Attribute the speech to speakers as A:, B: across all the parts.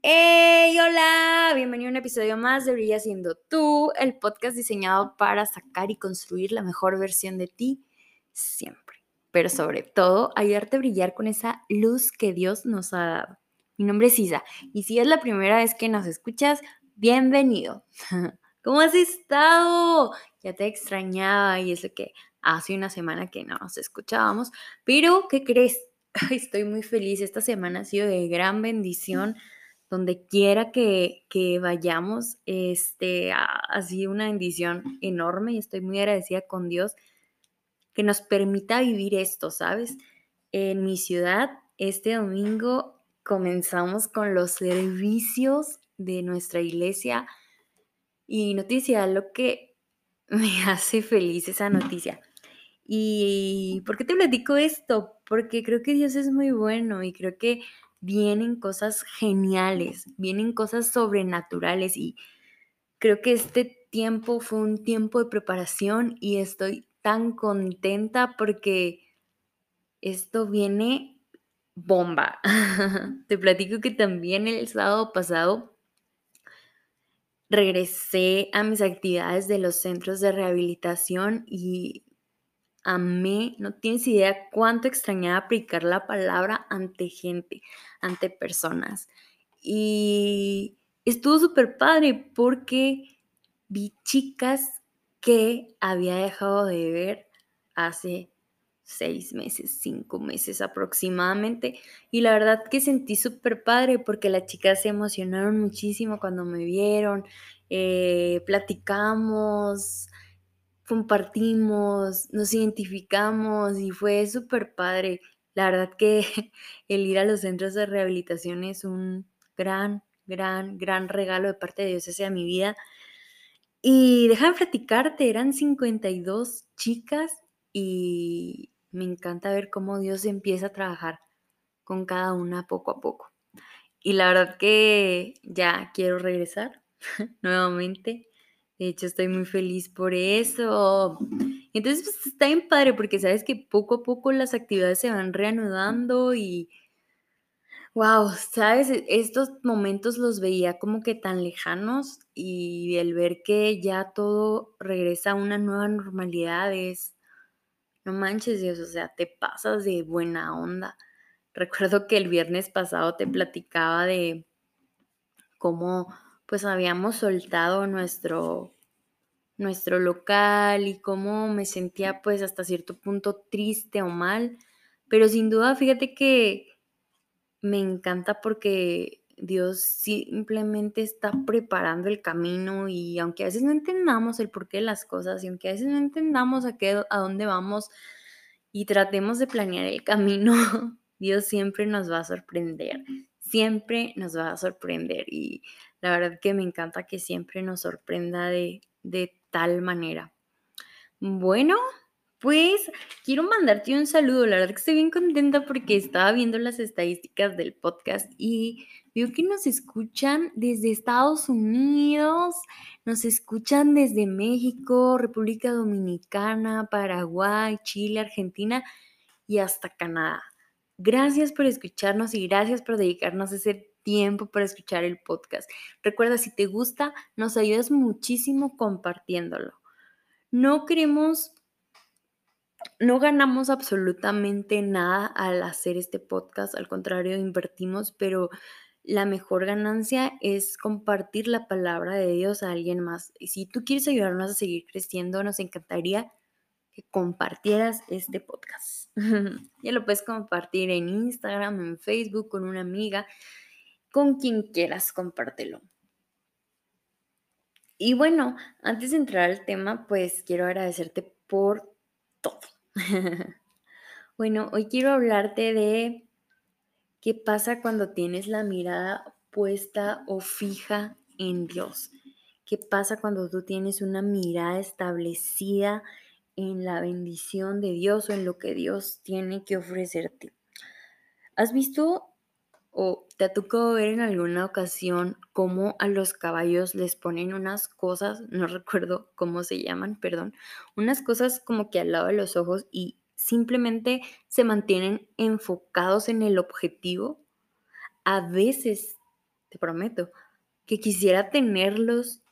A: ¡Hey! Hola, bienvenido a un episodio más de Brilla siendo tú, el podcast diseñado para sacar y construir la mejor versión de ti siempre, pero sobre todo ayudarte a brillar con esa luz que Dios nos ha dado. Mi nombre es Isa y si es la primera vez que nos escuchas, bienvenido. ¿Cómo has estado? Ya te extrañaba y eso que hace una semana que no nos escuchábamos, pero ¿qué crees? Estoy muy feliz, esta semana ha sido de gran bendición donde quiera que, vayamos, este, ha, sido una bendición enorme y estoy muy agradecida con Dios que nos permita vivir esto, ¿sabes? En mi ciudad, este domingo comenzamos con los servicios de nuestra iglesia y noticia, lo que me hace feliz esa noticia. ¿Y por qué te platico esto? Porque creo que Dios es muy bueno y creo que vienen cosas geniales, vienen cosas sobrenaturales y creo que este tiempo fue un tiempo de preparación y estoy tan contenta porque esto viene bomba. Te platico que también el sábado pasado regresé a mis actividades de los centros de rehabilitación y amé, no tienes idea cuánto extrañaba aplicar la palabra ante gente, ante personas. Y estuvo súper padre porque vi chicas que había dejado de ver hace seis meses, cinco meses aproximadamente. Y la verdad que sentí súper padre porque las chicas se emocionaron muchísimo cuando me vieron, eh, platicamos, compartimos, nos identificamos y fue súper padre. La verdad que el ir a los centros de rehabilitación es un gran, gran, gran regalo de parte de Dios hacia mi vida. Y déjame platicarte, eran 52 chicas y me encanta ver cómo Dios empieza a trabajar con cada una poco a poco. Y la verdad que ya quiero regresar nuevamente de hecho, estoy muy feliz por eso. Entonces, pues está bien padre porque sabes que poco a poco las actividades se van reanudando y, wow, sabes, e, estos momentos los veía como que tan lejanos y el ver que ya todo regresa a una nueva normalidad es, no manches Dios, o sea, te pasas de buena onda. Recuerdo que el viernes pasado te platicaba de cómo pues habíamos soltado nuestro, nuestro local y cómo me sentía pues hasta cierto punto triste o mal, pero sin duda fíjate que me encanta porque Dios simplemente está preparando el camino y aunque a veces no entendamos el porqué de las cosas y aunque a veces no entendamos a, qué, a dónde vamos y tratemos de planear el camino, Dios siempre nos va a sorprender, siempre nos va a sorprender y la verdad que me encanta que siempre nos sorprenda de, tal manera. Bueno, pues quiero mandarte un saludo. La verdad que estoy bien contenta porque estaba viendo las estadísticas del podcast y veo que nos escuchan desde Estados Unidos, nos escuchan desde México, República Dominicana, Paraguay, Chile, Argentina y hasta Canadá. Gracias por escucharnos y gracias por dedicarnos ese tiempo para escuchar el podcast. Recuerda, si te gusta, nos ayudas muchísimo compartiéndolo. No queremos, no ganamos absolutamente nada al hacer este podcast, al contrario, invertimos, pero la mejor ganancia es compartir la palabra de Dios a alguien más. Y si tú quieres ayudarnos a seguir creciendo, nos encantaría compartieras este podcast. ya lo puedes compartir en Instagram, en Facebook, con una amiga con quien quieras, compártelo. Y bueno, antes de entrar al tema, pues quiero agradecerte por todo. bueno, hoy quiero hablarte de qué pasa cuando tienes la mirada puesta o fija en Dios. ¿Qué pasa cuando tú tienes una mirada establecida en la bendición de Dios o en lo que Dios tiene que ofrecerte? ¿Has visto ¿O te ha tocado ver en alguna ocasión cómo a los caballos les ponen unas cosas, no recuerdo cómo se llaman, perdón, unas cosas como que al lado de los ojos y simplemente se mantienen enfocados en el objetivo? A veces te prometo, que quisiera tenerlos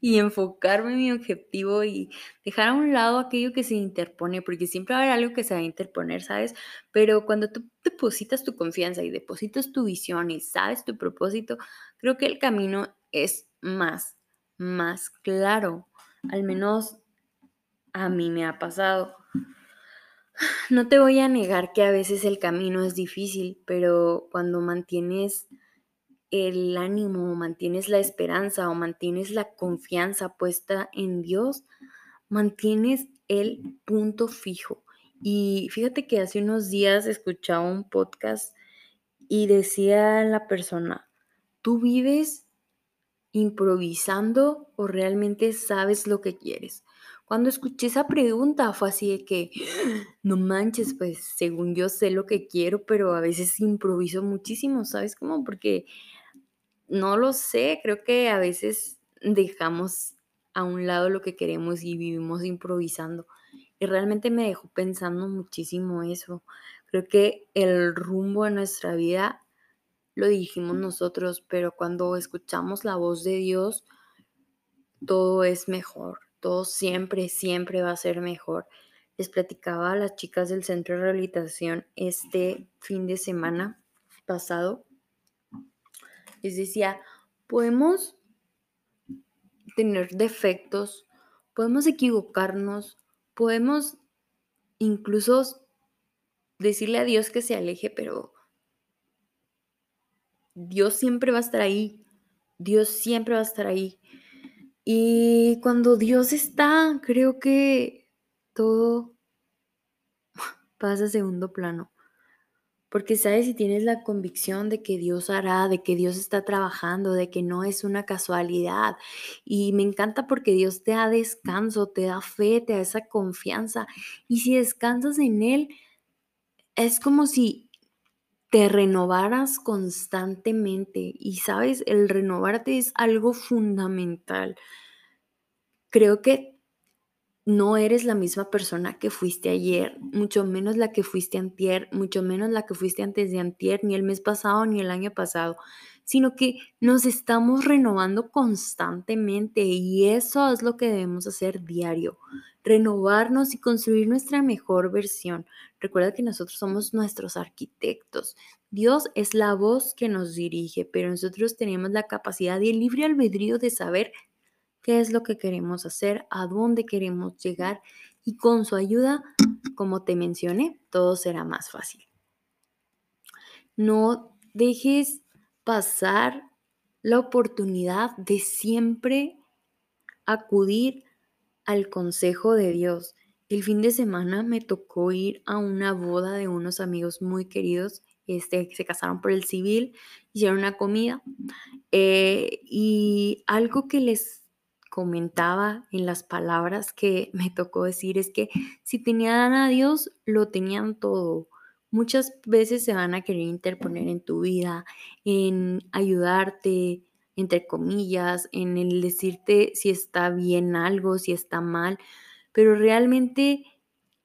A: y enfocarme en mi objetivo y dejar a un lado aquello que se interpone, porque siempre va a haber algo que se va a interponer, ¿sabes? Pero cuando tú depositas tu confianza y depositas tu visión y sabes tu propósito, creo que el camino es más, más claro. Al menos a mí me ha pasado. No te voy a negar que a veces el camino es difícil, pero cuando mantienes el ánimo, mantienes la esperanza o mantienes la confianza puesta en Dios, mantienes el punto fijo. Y fíjate que hace unos días escuchaba un podcast y decía la persona, ¿tú vives improvisando o realmente sabes lo que quieres? Cuando escuché esa pregunta fue así de que, no manches, pues según yo sé lo que quiero, pero a veces improviso muchísimo, ¿sabes cómo? Porque no lo sé, creo que a veces dejamos a un lado lo que queremos y vivimos improvisando. Y realmente me dejó pensando muchísimo eso. Creo que el rumbo de nuestra vida lo dijimos nosotros, pero cuando escuchamos la voz de Dios, todo es mejor. Todo siempre, siempre va a ser mejor. Les platicaba a las chicas del centro de rehabilitación este fin de semana pasado les decía, podemos tener defectos, podemos equivocarnos, podemos incluso decirle a Dios que se aleje, pero Dios siempre va a estar ahí. Dios siempre va a estar ahí. Y cuando Dios está, creo que todo pasa a segundo plano. Porque sabes si tienes la convicción de que Dios hará, de que Dios está trabajando, de que no es una casualidad. Y me encanta porque Dios te da descanso, te da fe, te da esa confianza. Y si descansas en Él, es como si te renovaras constantemente. Y sabes, el renovarte es algo fundamental. Creo que no eres la misma persona que fuiste ayer, mucho menos la que fuiste antier, mucho menos la que fuiste antes de antier, ni el mes pasado, ni el año pasado, sino que nos estamos renovando constantemente y eso es lo que debemos hacer diario, renovarnos y construir nuestra mejor versión. Recuerda que nosotros somos nuestros arquitectos. Dios es la voz que nos dirige, pero nosotros tenemos la capacidad y el libre albedrío de saber qué es lo que queremos hacer, a dónde queremos llegar y con su ayuda, como te mencioné, todo será más fácil. No dejes pasar la oportunidad de siempre acudir al consejo de Dios. El fin de semana me tocó ir a una boda de unos amigos muy queridos. Este, se casaron por el civil, hicieron una comida eh, y algo que les comentaba en las palabras que me tocó decir es que si tenían a Dios, lo tenían todo. Muchas veces se van a querer interponer en tu vida, en ayudarte, entre comillas, en el decirte si está bien algo, si está mal, pero realmente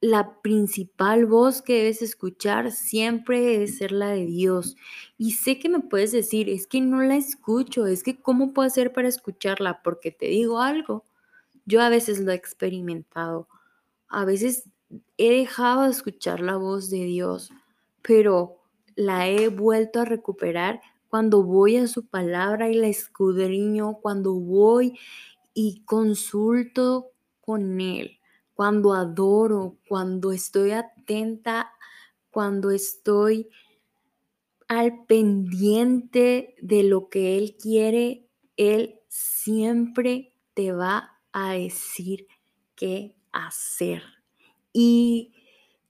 A: la principal voz que debes escuchar siempre debe ser la de Dios. Y sé que me puedes decir, es que no la escucho, es que ¿cómo puedo hacer para escucharla? Porque te digo algo, yo a veces lo he experimentado, a veces he dejado de escuchar la voz de Dios, pero la he vuelto a recuperar cuando voy a su palabra y la escudriño, cuando voy y consulto con Él cuando adoro, cuando estoy atenta, cuando estoy al pendiente de lo que Él quiere, Él siempre te va a decir qué hacer. Y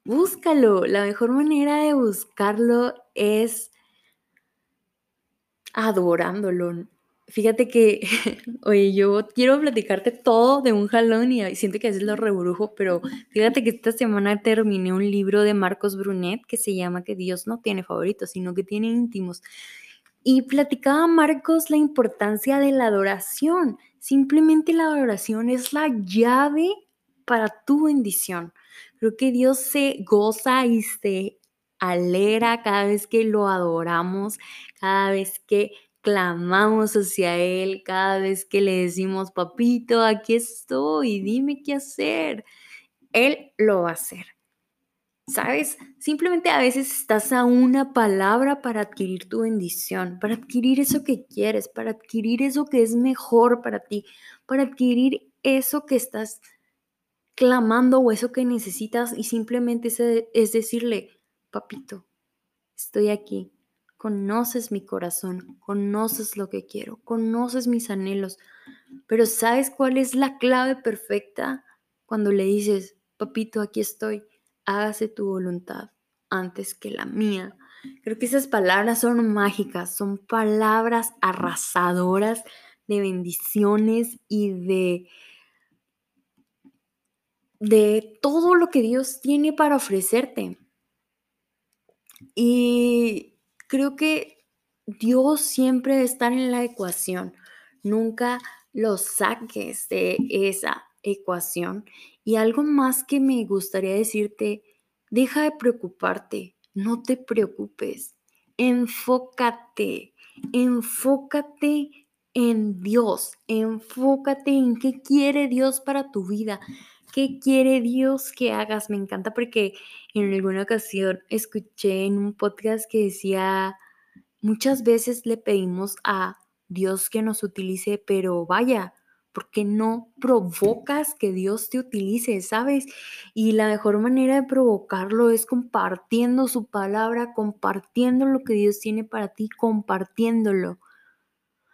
A: búscalo. La mejor manera de buscarlo es adorándolo. Fíjate que, oye, yo quiero platicarte todo de un jalón y siento que a veces lo rebrujo, pero fíjate que esta semana terminé un libro de Marcos Brunet que se llama Que Dios no tiene favoritos, sino que tiene íntimos. Y platicaba Marcos la importancia de la adoración. Simplemente la adoración es la llave para tu bendición. Creo que Dios se goza y se alegra cada vez que lo adoramos, cada vez que clamamos hacia Él cada vez que le decimos, papito, aquí estoy, dime qué hacer. Él lo va a hacer. ¿Sabes? Simplemente a veces estás a una palabra para adquirir tu bendición, para adquirir eso que quieres, para adquirir eso que es mejor para ti, para adquirir eso que estás clamando o eso que necesitas y simplemente es, decirle, papito, estoy aquí, conoces mi corazón, conoces lo que quiero, conoces mis anhelos, pero ¿sabes cuál es la clave perfecta? Cuando le dices, papito, aquí estoy, hágase tu voluntad antes que la mía. Creo que esas palabras son mágicas, son palabras arrasadoras de bendiciones y de de todo lo que Dios tiene para ofrecerte. Y creo que Dios siempre debe estar en la ecuación. Nunca lo saques de esa ecuación. Y algo más que me gustaría decirte, deja de preocuparte, no te preocupes, enfócate, enfócate en Dios, enfócate en qué quiere Dios para tu vida. ¿Qué quiere Dios que hagas? Me encanta porque en alguna ocasión escuché en un podcast que decía, muchas veces le pedimos a Dios que nos utilice, pero vaya, ¿por qué no provocas que Dios te utilice, sabes? Y la mejor manera de provocarlo es compartiendo su palabra, compartiendo lo que Dios tiene para ti, compartiéndolo.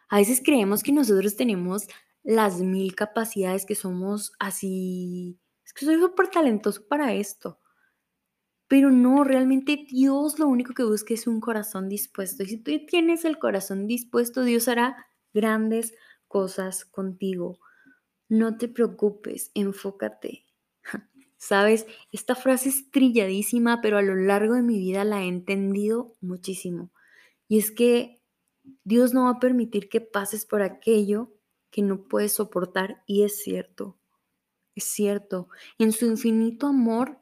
A: A veces creemos que nosotros tenemos las mil capacidades que somos así. Es que soy súper talentoso para esto. Pero no, realmente Dios lo único que busca es un corazón dispuesto. Y si tú tienes el corazón dispuesto, Dios hará grandes cosas contigo. No te preocupes, enfócate. Sabes, esta frase es trilladísima, pero a lo largo de mi vida la he entendido muchísimo. Y es que Dios no va a permitir que pases por aquello que no puedes soportar y es cierto, es cierto. En su infinito amor,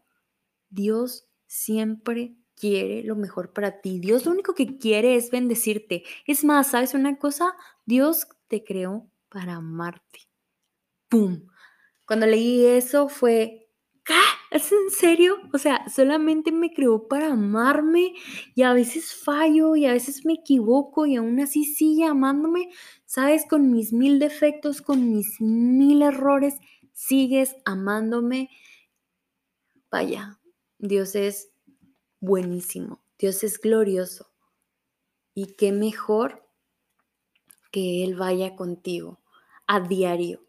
A: Dios siempre quiere lo mejor para ti. Dios lo único que quiere es bendecirte. Es más, ¿sabes una cosa? Dios te creó para amarte. ¡Pum! Cuando leí eso fue. ¿Es en serio? O sea, solamente me creó para amarme y a veces fallo y a veces me equivoco y aún así sigue amándome. Sabes, con mis mil defectos, con mis mil errores, sigues amándome. Vaya, Dios es buenísimo, Dios es glorioso. Y qué mejor que Él vaya contigo a diario.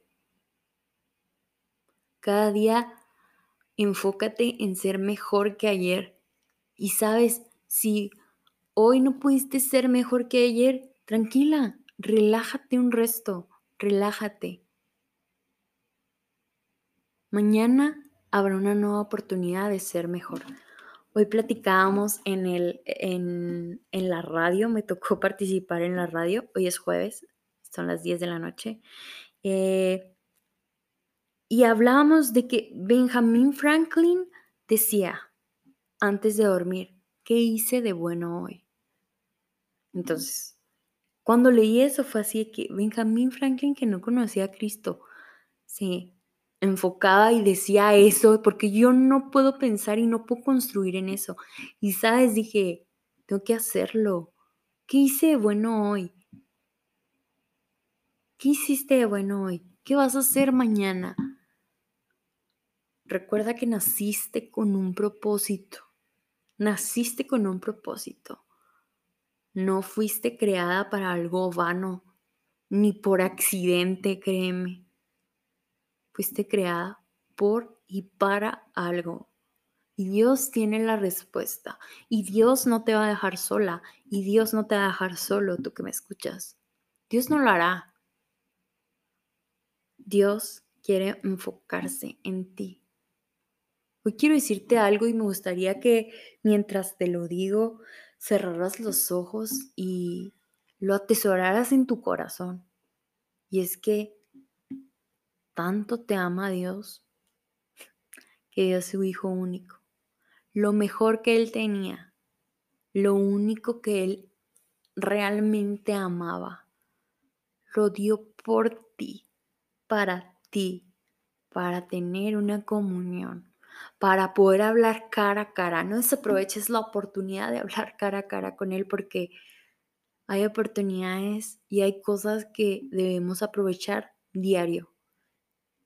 A: Cada día enfócate en ser mejor que ayer. Y sabes, si hoy no pudiste ser mejor que ayer, tranquila, relájate un resto, relájate. Mañana habrá una nueva oportunidad de ser mejor. Hoy platicábamos en, el, en, en, la radio, me tocó participar en la radio, hoy es jueves, son las 10 de la noche, eh, y hablábamos de que Benjamin Franklin decía antes de dormir, ¿qué hice de bueno hoy? Entonces, cuando leí eso fue así que Benjamin Franklin, que no conocía a Cristo, se enfocaba y decía eso, porque yo no puedo pensar y no puedo construir en eso. Y sabes, dije, tengo que hacerlo. ¿Qué hice de bueno hoy? ¿Qué hiciste de bueno hoy? ¿Qué vas a hacer mañana? Recuerda que naciste con un propósito. Naciste con un propósito. No fuiste creada para algo vano, ni por accidente, créeme. Fuiste creada por y para algo. Y Dios tiene la respuesta. Y Dios no te va a dejar sola. Y Dios no te va a dejar solo, tú que me escuchas. Dios no lo hará. Dios quiere enfocarse en ti. Hoy quiero decirte algo y me gustaría que mientras te lo digo, cerraras los ojos y lo atesoraras en tu corazón. Y es que tanto te ama Dios que dio su Hijo único. Lo mejor que Él tenía, lo único que Él realmente amaba. Lo dio por ti, para ti, para tener una comunión, para poder hablar cara a cara. No desaproveches la oportunidad de hablar cara a cara con Él porque hay oportunidades y hay cosas que debemos aprovechar diario,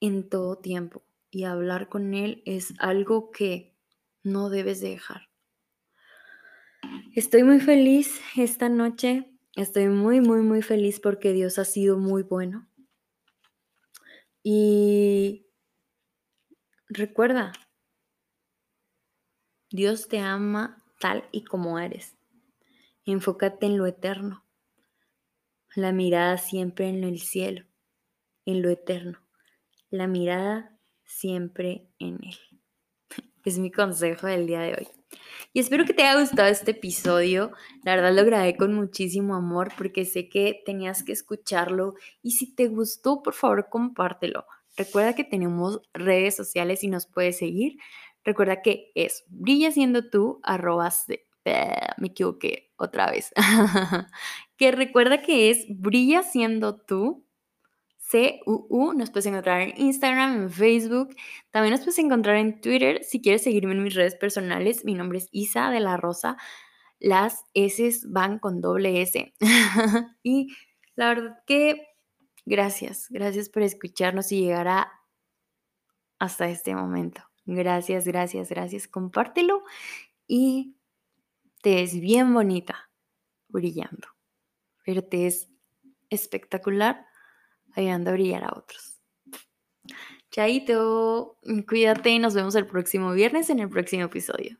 A: en todo tiempo. Y hablar con Él es algo que no debes dejar. Estoy muy feliz esta noche. Estoy muy, muy, muy feliz porque Dios ha sido muy bueno. Y recuerda, Dios te ama tal y como eres. Enfócate en lo eterno. La mirada siempre en el cielo, en lo eterno. La mirada siempre en Él. Es mi consejo del día de hoy. Y espero que te haya gustado este episodio. La verdad lo grabé con muchísimo amor porque sé que tenías que escucharlo. Y si te gustó, por favor, compártelo. Recuerda que tenemos redes sociales y nos puedes seguir. Recuerda que es brilla siendo tú, arrobas de, me equivoqué otra vez. que recuerda que es brilla siendo tú, C-U-U. Nos puedes encontrar en Instagram, en Facebook. También nos puedes encontrar en Twitter. Si quieres seguirme en mis redes personales, mi nombre es Isa de la Rosa. Las S van con doble S. y la verdad que gracias, gracias por escucharnos y llegar hasta este momento. Gracias, gracias, gracias. Compártelo y te es bien bonita brillando, pero te es espectacular ayudando a brillar a otros. Chaito, cuídate y nos vemos el próximo viernes en el próximo episodio.